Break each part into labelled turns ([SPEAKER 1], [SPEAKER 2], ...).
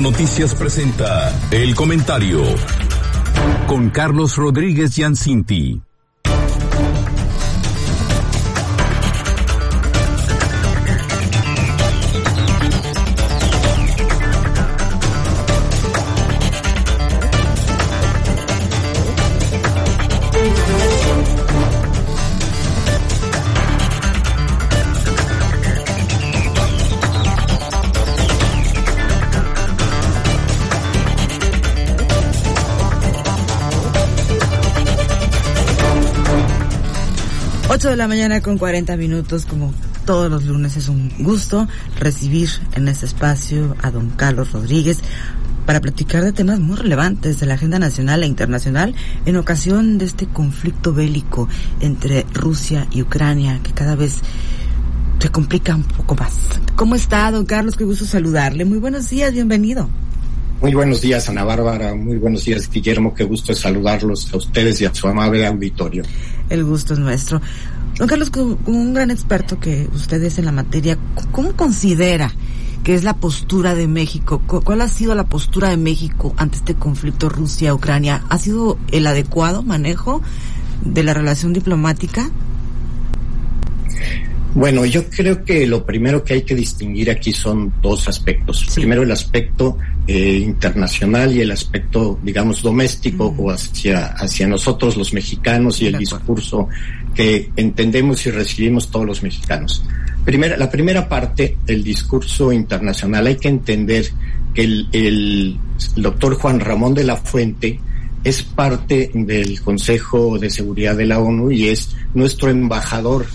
[SPEAKER 1] Noticias presenta el comentario con Carlos Rodríguez Yancinti.
[SPEAKER 2] 8 de la mañana con 40 minutos, como todos los lunes es un gusto recibir en este espacio a don Carlos Rodríguez para platicar de temas muy relevantes de la agenda nacional e internacional en ocasión de este conflicto bélico entre Rusia y Ucrania que cada vez se complica un poco más. ¿Cómo está, don Carlos? Qué gusto saludarle. Muy buenos días, bienvenido.
[SPEAKER 3] Muy buenos días, Ana Bárbara. Muy buenos días, Guillermo. Qué gusto saludarlos a ustedes y a su amable auditorio.
[SPEAKER 2] El gusto es nuestro. Don Carlos, como un gran experto que usted es en la materia, ¿cómo considera que es la postura de México? ¿Cuál ha sido la postura de México ante este conflicto Rusia-Ucrania? ¿Ha sido el adecuado manejo de la relación diplomática?
[SPEAKER 3] Bueno, yo creo que lo primero que hay que distinguir aquí son dos aspectos. Primero el aspecto eh, internacional y el aspecto, digamos, doméstico o hacia, hacia nosotros los mexicanos y el discurso que entendemos y recibimos todos los mexicanos. Primera, la primera parte, el discurso internacional, hay que entender que el, el doctor Juan Ramón de la Fuente es parte del Consejo de Seguridad de la ONU y es nuestro embajador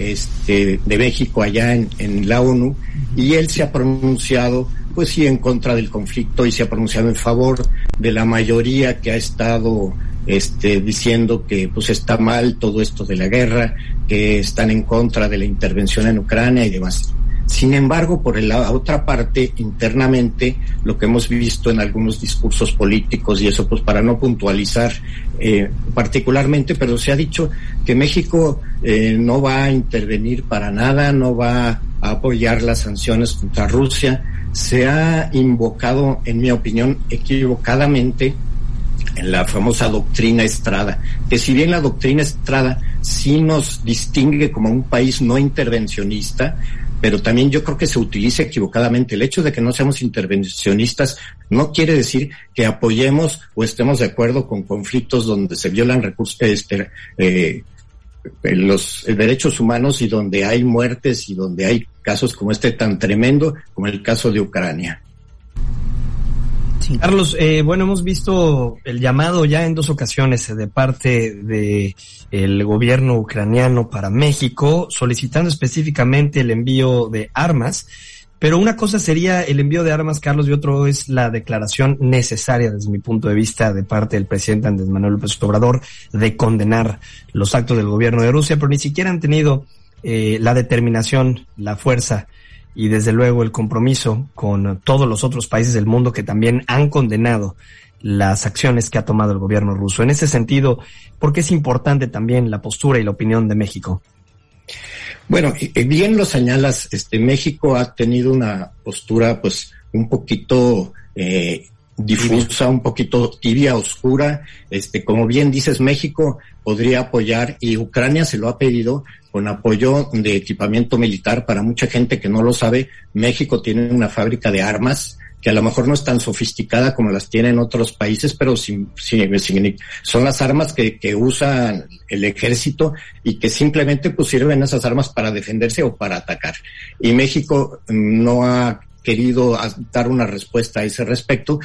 [SPEAKER 3] este, de México allá en, la ONU y él se ha pronunciado pues sí en contra del conflicto y se ha pronunciado en favor de la mayoría que ha estado este, diciendo que pues está mal todo esto de la guerra, que están en contra de la intervención en Ucrania y demás. Sin embargo, por la otra parte, internamente, lo que hemos visto en algunos discursos políticos, y eso pues para no puntualizar eh, particularmente, pero se ha dicho que México eh, no va a intervenir para nada, no va a apoyar las sanciones contra Rusia. Se ha invocado, en mi opinión, equivocadamente en la famosa doctrina Estrada, que si bien la doctrina Estrada sí nos distingue como un país no intervencionista, pero también yo creo que se utiliza equivocadamente. El hecho de que no seamos intervencionistas no quiere decir que apoyemos o estemos de acuerdo con conflictos donde se violan recursos, este, eh, los derechos humanos y donde hay muertes y donde hay casos como este tan tremendo como el caso de Ucrania.
[SPEAKER 4] Carlos, eh, bueno, hemos visto el llamado ya en dos ocasiones de parte de el gobierno ucraniano para México, solicitando específicamente el envío de armas. Pero una cosa sería el envío de armas, Carlos, y otro es la declaración necesaria, desde mi punto de vista, de parte del presidente Andrés Manuel López Obrador, de condenar los actos del gobierno de Rusia, pero ni siquiera han tenido eh, la determinación, la fuerza y desde luego el compromiso con todos los otros países del mundo que también han condenado las acciones que ha tomado el gobierno ruso. En ese sentido, ¿por qué es importante también la postura y la opinión de México?
[SPEAKER 3] Bueno, bien lo señalas, este México ha tenido una postura pues un poquito eh, difusa, un poquito tibia, oscura. Este, como bien dices, México podría apoyar y Ucrania se lo ha pedido con apoyo de equipamiento militar. Para mucha gente que no lo sabe, México tiene una fábrica de armas que a lo mejor no es tan sofisticada como las tienen otros países, pero sin, son las armas que, que usa el ejército y que simplemente pues sirven esas armas para defenderse o para atacar. Y México no ha querido dar una respuesta a ese respecto.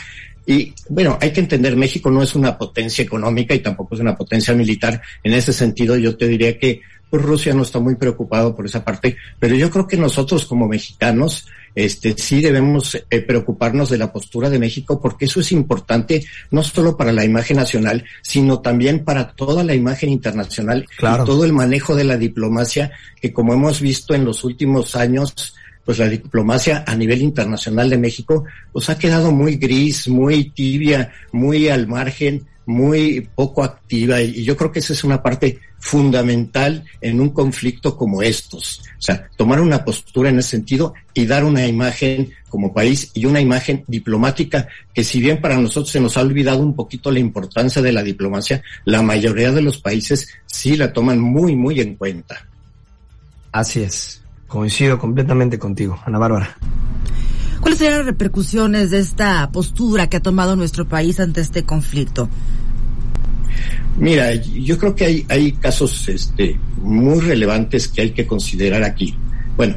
[SPEAKER 3] Y bueno, hay que entender, México no es una potencia económica y tampoco es una potencia militar. En ese sentido, yo te diría que pues, Rusia no está muy preocupado por esa parte, pero yo creo que nosotros como mexicanos, este, sí debemos eh, preocuparnos de la postura de México porque eso es importante no solo para la imagen nacional, sino también para toda la imagen internacional y todo el manejo de la diplomacia que como hemos visto en los últimos años pues la diplomacia a nivel internacional de México, pues ha quedado muy gris, muy tibia, muy al margen, muy poco activa y yo creo que esa es una parte fundamental en un conflicto como estos. O sea, tomar una postura en ese sentido y dar una imagen como país y una imagen diplomática que si bien para nosotros se nos ha olvidado un poquito la importancia de la diplomacia, la mayoría de los países sí la toman muy, muy en cuenta.
[SPEAKER 4] Así es. Coincido completamente contigo, Ana Bárbara.
[SPEAKER 2] ¿Cuáles serían las repercusiones de esta postura que ha tomado nuestro país ante este conflicto?
[SPEAKER 3] Mira, yo creo que hay, hay casos este, muy relevantes que hay que considerar aquí. Bueno,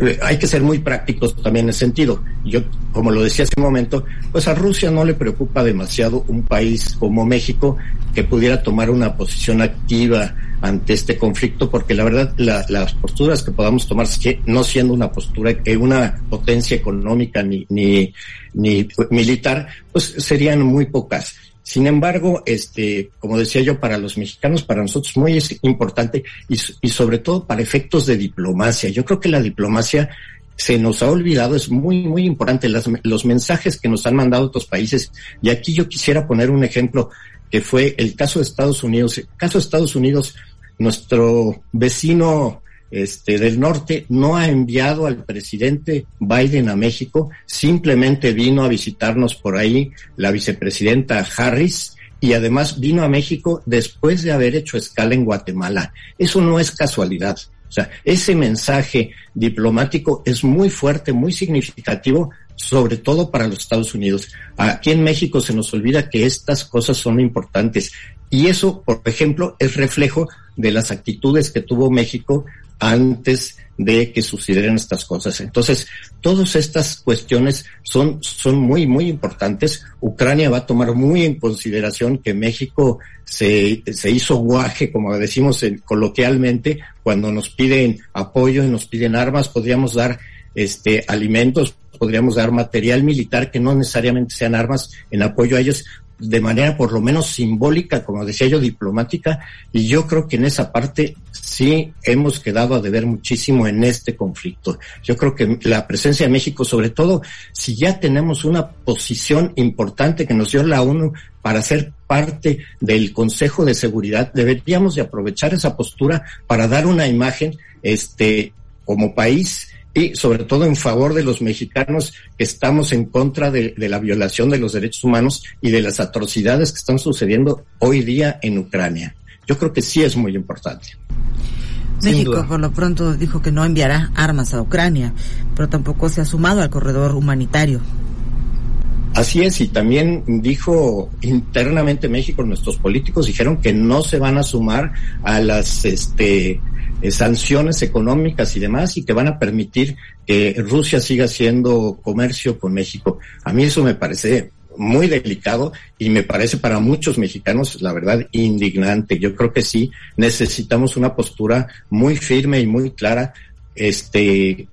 [SPEAKER 3] eh, hay que ser muy prácticos también en ese sentido. Yo, como lo decía hace un momento, pues a Rusia no le preocupa demasiado un país como México que pudiera tomar una posición activa ante este conflicto, porque la verdad las posturas que podamos tomar, no siendo una postura, eh, una potencia económica ni, ni, ni militar, pues serían muy pocas. Sin embargo, este, como decía yo, para los mexicanos, para nosotros muy es importante y, sobre todo para efectos de diplomacia. Yo creo que la diplomacia se nos ha olvidado, es muy, muy importante las, los mensajes que nos han mandado otros países. Y aquí yo quisiera poner un ejemplo que fue el caso de Estados Unidos. El caso de Estados Unidos, nuestro vecino este, del norte no ha enviado al presidente Biden a México, simplemente vino a visitarnos por ahí la vicepresidenta Harris y además vino a México después de haber hecho escala en Guatemala. Eso no es casualidad. O sea, ese mensaje diplomático es muy fuerte, muy significativo, sobre todo para los Estados Unidos. Aquí en México se nos olvida que estas cosas son importantes. Y eso, por ejemplo, es reflejo de las actitudes que tuvo México antes de que sucedieran estas cosas. Entonces, todas estas cuestiones son, son muy, muy importantes. Ucrania va a tomar muy en consideración que México se, se hizo guaje, como decimos coloquialmente, cuando nos piden apoyo y nos piden armas, podríamos dar este alimentos, podríamos dar material militar que no necesariamente sean armas en apoyo a ellos, de manera por lo menos simbólica, como decía yo, diplomática, y yo creo que en esa parte sí hemos quedado a deber muchísimo en este conflicto. Yo creo que la presencia de México, sobre todo si ya tenemos una posición importante que nos dio la ONU para ser parte del Consejo de Seguridad, deberíamos de aprovechar esa postura para dar una imagen, este, como país, y sobre todo en favor de los mexicanos que estamos en contra de, la violación de los derechos humanos y de las atrocidades que están sucediendo hoy día en Ucrania. Yo creo que sí es muy importante.
[SPEAKER 2] México por lo pronto dijo que no enviará armas a Ucrania, pero tampoco se ha sumado al corredor humanitario.
[SPEAKER 3] Así es, y también dijo internamente México, nuestros políticos dijeron que no se van a sumar a las este eh, sanciones económicas y demás y que van a permitir que Rusia siga haciendo comercio con México. A mí eso me parece muy delicado y me parece para muchos mexicanos, la verdad, indignante. Yo creo que sí necesitamos una postura muy firme y muy clara, este,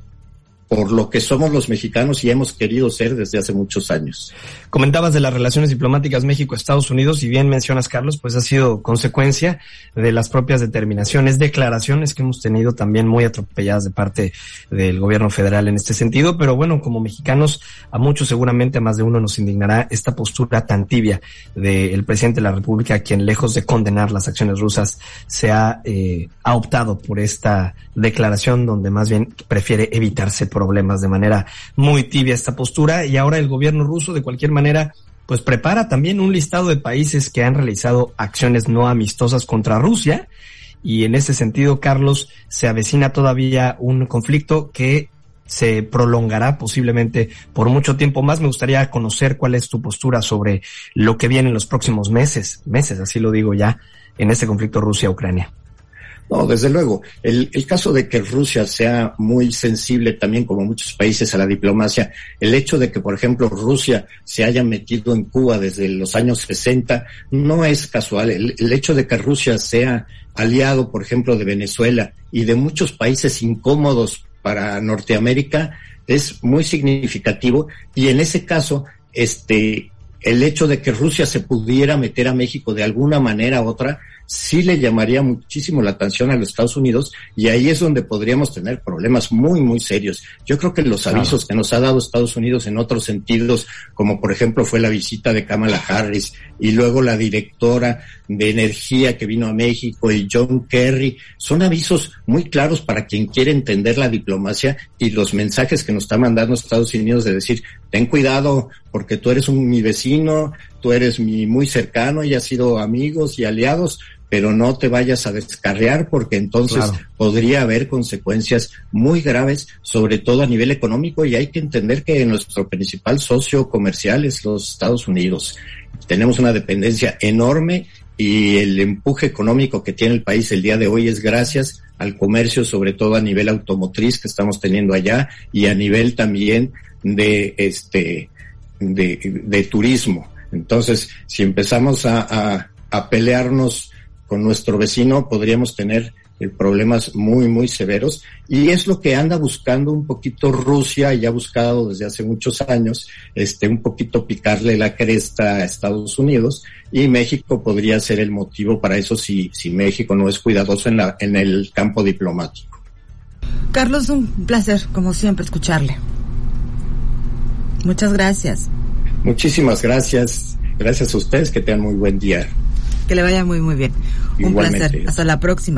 [SPEAKER 3] por lo que somos los mexicanos y hemos querido ser desde hace muchos años.
[SPEAKER 4] Comentabas de las relaciones diplomáticas México-Estados Unidos y bien mencionas, Carlos, pues ha sido consecuencia de las propias determinaciones, declaraciones que hemos tenido también muy atropelladas de parte del gobierno federal en este sentido, pero bueno, como mexicanos, a muchos seguramente, a más de uno nos indignará esta postura tan tibia del presidente de la República, quien lejos de condenar las acciones rusas, se ha, eh, ha optado por esta declaración donde más bien prefiere evitarse problemas de manera muy tibia esta postura y ahora el gobierno ruso de cualquier manera pues prepara también un listado de países que han realizado acciones no amistosas contra Rusia y en ese sentido Carlos se avecina todavía un conflicto que se prolongará posiblemente por mucho tiempo más. Me gustaría conocer cuál es tu postura sobre lo que viene en los próximos meses, meses, así lo digo ya, en este conflicto Rusia-Ucrania.
[SPEAKER 3] No, desde luego. El, el, caso de que Rusia sea muy sensible también, como muchos países, a la diplomacia, el hecho de que, por ejemplo, Rusia se haya metido en Cuba desde los años 60, no es casual. El, el hecho de que Rusia sea aliado, por ejemplo, de Venezuela y de muchos países incómodos para Norteamérica es muy significativo y en ese caso, este, el hecho de que Rusia se pudiera meter a México de alguna manera u otra, sí le llamaría muchísimo la atención a los Estados Unidos y ahí es donde podríamos tener problemas muy, muy serios. Yo creo que los avisos que nos ha dado Estados Unidos en otros sentidos, como por ejemplo fue la visita de Kamala Harris y luego la directora de energía que vino a México y John Kerry, son avisos muy claros para quien quiere entender la diplomacia y los mensajes que nos está mandando Estados Unidos de decir, ten cuidado porque tú eres un, mi vecino, tú eres mi muy cercano y has sido amigos y aliados, pero no te vayas a descarriar porque entonces podría haber consecuencias muy graves, sobre todo a nivel económico, y hay que entender que nuestro principal socio comercial es los Estados Unidos. Tenemos una dependencia enorme y el empuje económico que tiene el país el día de hoy es gracias al comercio, sobre todo a nivel automotriz que estamos teniendo allá y a nivel también de este de, de turismo. Entonces, si empezamos a, a, a pelearnos con nuestro vecino podríamos tener eh, problemas muy, muy severos. Y es lo que anda buscando un poquito Rusia y ha buscado desde hace muchos años, este, un poquito picarle la cresta a Estados Unidos y México podría ser el motivo para eso si, si México no es cuidadoso en la, en el campo diplomático.
[SPEAKER 2] Carlos, un placer, como siempre, escucharle. Muchas gracias.
[SPEAKER 3] Muchísimas gracias. Gracias a ustedes, que tengan muy buen día.
[SPEAKER 2] Que le vaya muy, muy bien. Un placer. Hasta la próxima.